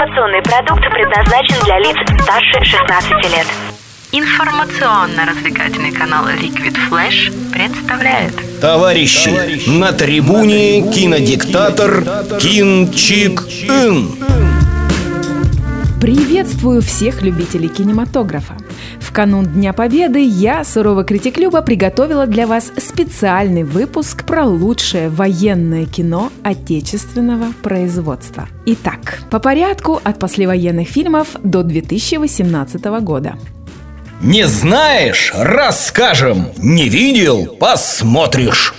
Информационный продукт предназначен для лиц старше 16 лет. Информационно-развлекательный канал Liquid Flash представляет Товарищи, на трибуне кинодиктатор Кин Чик Ин. Приветствую всех любителей кинематографа. В канун Дня Победы я, суровый критик Люба, приготовила для вас специальный выпуск про лучшее военное кино отечественного производства. Итак, по порядку от послевоенных фильмов до 2018 года. Не знаешь? Расскажем. Не видел? Посмотришь.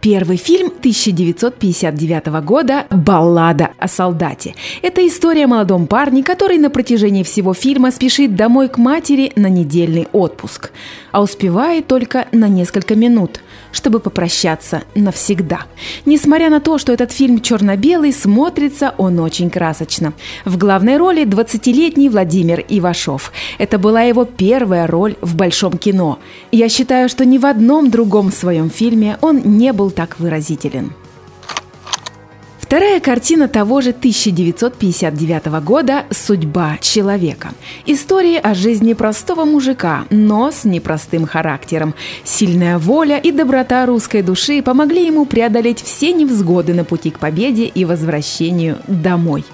Первый фильм 1959 года «Баллада о солдате». Это история о молодом парне, который на протяжении всего фильма спешит домой к матери на недельный отпуск, а успевает только на несколько минут, чтобы попрощаться навсегда. Несмотря на то, что этот фильм черно-белый, смотрится он очень красочно. В главной роли 20-летний Владимир Ивашов. Это была его первая роль в большом кино. Я считаю, что ни в одном другом своем фильме он не был так выразителен. Вторая картина того же 1959 года «Судьба человека». История о жизни простого мужика, но с непростым характером. Сильная воля и доброта русской души помогли ему преодолеть все невзгоды на пути к победе и возвращению домой.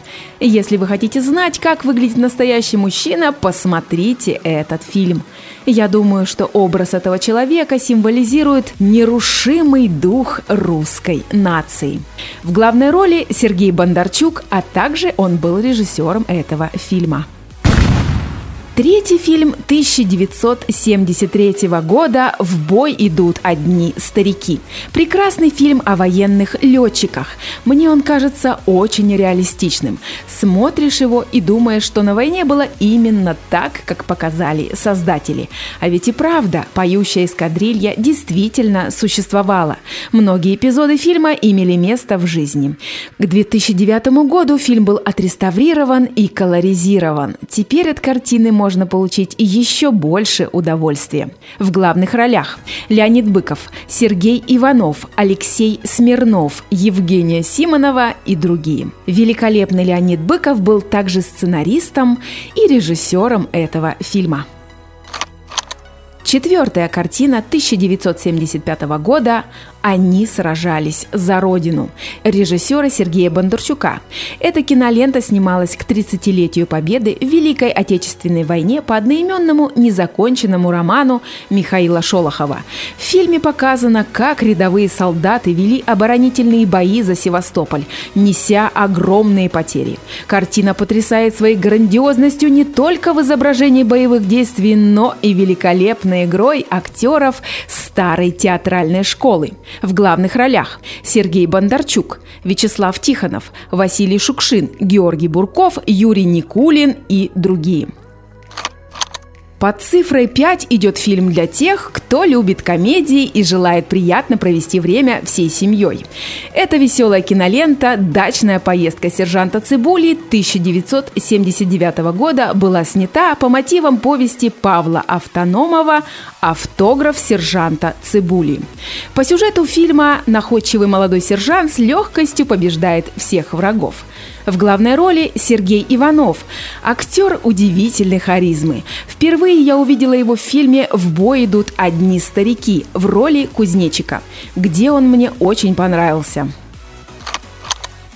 Если вы хотите знать, как выглядит настоящий мужчина, посмотрите этот фильм. Я думаю, что образ этого человека символизирует нерушимый дух русской нации. В главной роли Сергей Бондарчук, а также он был режиссером этого фильма. Третий фильм 1973 года «В бой идут одни старики». Прекрасный фильм о военных летчиках. Мне он кажется очень реалистичным. Смотришь его и думаешь, что на войне было именно так, как показали создатели. А ведь и правда, поющая эскадрилья действительно существовала. Многие эпизоды фильма имели место в жизни. К 2009 году фильм был отреставрирован и колоризирован. Теперь от картины можно можно получить еще больше удовольствия. В главных ролях Леонид Быков, Сергей Иванов, Алексей Смирнов, Евгения Симонова и другие. Великолепный Леонид Быков был также сценаристом и режиссером этого фильма. Четвертая картина 1975 года «Они сражались за Родину» режиссера Сергея Бондарчука. Эта кинолента снималась к 30-летию Победы в Великой Отечественной войне по одноименному незаконченному роману Михаила Шолохова. В фильме показано, как рядовые солдаты вели оборонительные бои за Севастополь, неся огромные потери. Картина потрясает своей грандиозностью не только в изображении боевых действий, но и великолепной игрой актеров старой театральной школы. В главных ролях Сергей Бондарчук, Вячеслав Тихонов, Василий Шукшин, Георгий Бурков, Юрий Никулин и другие. Под цифрой 5 идет фильм для тех, кто любит комедии и желает приятно провести время всей семьей. Это веселая кинолента «Дачная поездка сержанта Цибули» 1979 года была снята по мотивам повести Павла Автономова «Автограф сержанта Цибули». По сюжету фильма находчивый молодой сержант с легкостью побеждает всех врагов. В главной роли Сергей Иванов, актер удивительной харизмы. Впервые я увидела его в фильме «В бой идут одни старики» в роли кузнечика, где он мне очень понравился.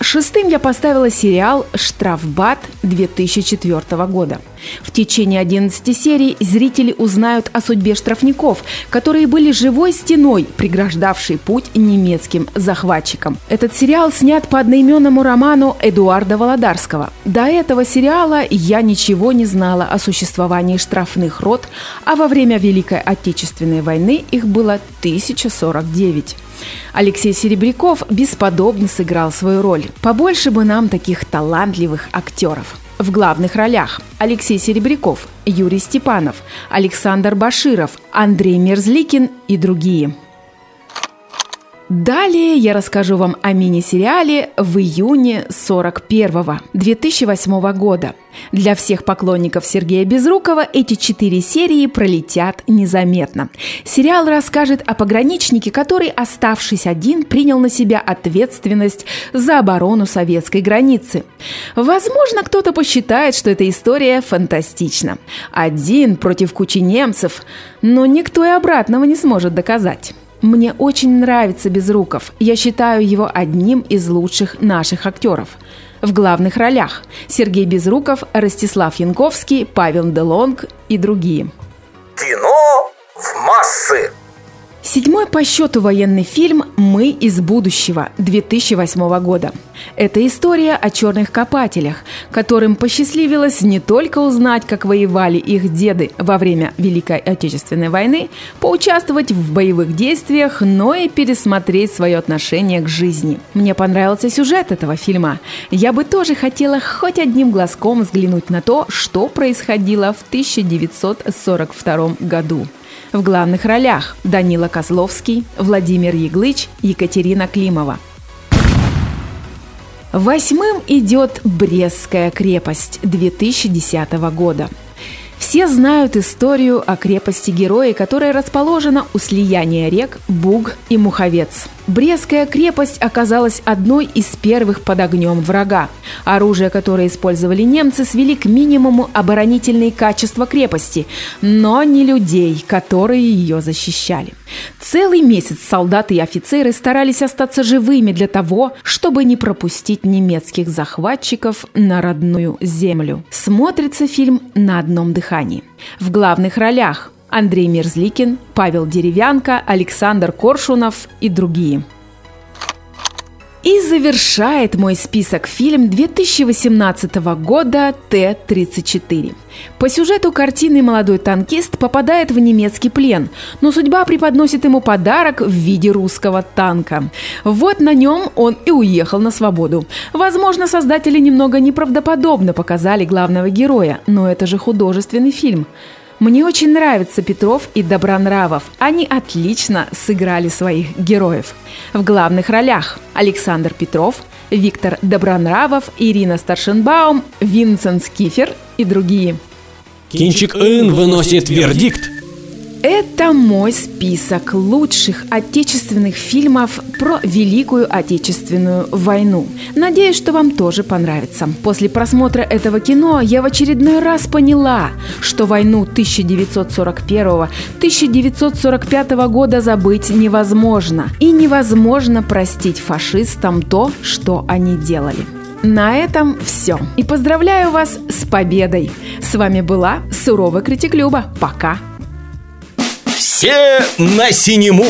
Шестым я поставила сериал «Штрафбат» 2004 года. В течение 11 серий зрители узнают о судьбе штрафников, которые были живой стеной, преграждавшей путь немецким захватчикам. Этот сериал снят по одноименному роману Эдуарда Володарского. До этого сериала я ничего не знала о существовании штрафных рот, а во время Великой Отечественной войны их было 1049. Алексей Серебряков бесподобно сыграл свою роль. Побольше бы нам таких талантливых актеров. В главных ролях Алексей Серебряков, Юрий Степанов, Александр Баширов, Андрей Мерзликин и другие. Далее я расскажу вам о мини-сериале в июне 41 2008 года. Для всех поклонников Сергея Безрукова эти четыре серии пролетят незаметно. Сериал расскажет о пограничнике, который, оставшись один, принял на себя ответственность за оборону советской границы. Возможно, кто-то посчитает, что эта история фантастична. Один против кучи немцев, но никто и обратного не сможет доказать. Мне очень нравится Безруков. Я считаю его одним из лучших наших актеров. В главных ролях Сергей Безруков, Ростислав Янковский, Павел Делонг и другие. Кино в массы! Седьмой по счету военный фильм «Мы из будущего» 2008 года. Это история о черных копателях, которым посчастливилось не только узнать, как воевали их деды во время Великой Отечественной войны, поучаствовать в боевых действиях, но и пересмотреть свое отношение к жизни. Мне понравился сюжет этого фильма. Я бы тоже хотела хоть одним глазком взглянуть на то, что происходило в 1942 году. В главных ролях Данила Козловский, Владимир Яглыч, Екатерина Климова. Восьмым идет Брестская крепость 2010 года. Все знают историю о крепости героя, которая расположена у слияния рек Буг и Муховец. Брестская крепость оказалась одной из первых под огнем врага. Оружие, которое использовали немцы, свели к минимуму оборонительные качества крепости, но не людей, которые ее защищали. Целый месяц солдаты и офицеры старались остаться живыми для того, чтобы не пропустить немецких захватчиков на родную землю. Смотрится фильм на одном дыхании. В главных ролях Андрей Мерзликин, Павел Деревянко, Александр Коршунов и другие. И завершает мой список фильм 2018 года Т-34. По сюжету картины молодой танкист попадает в немецкий плен, но судьба преподносит ему подарок в виде русского танка. Вот на нем он и уехал на свободу. Возможно, создатели немного неправдоподобно показали главного героя, но это же художественный фильм. Мне очень нравятся Петров и Добронравов. Они отлично сыграли своих героев. В главных ролях Александр Петров, Виктор Добронравов, Ирина Старшенбаум, Винсент Скифер и другие. Кинчик Ин выносит вердикт. Это мой список лучших отечественных фильмов про Великую Отечественную войну. Надеюсь, что вам тоже понравится. После просмотра этого кино я в очередной раз поняла, что войну 1941-1945 года забыть невозможно. И невозможно простить фашистам то, что они делали. На этом все. И поздравляю вас с победой. С вами была Суровый Критик Люба. Пока. Все на синему!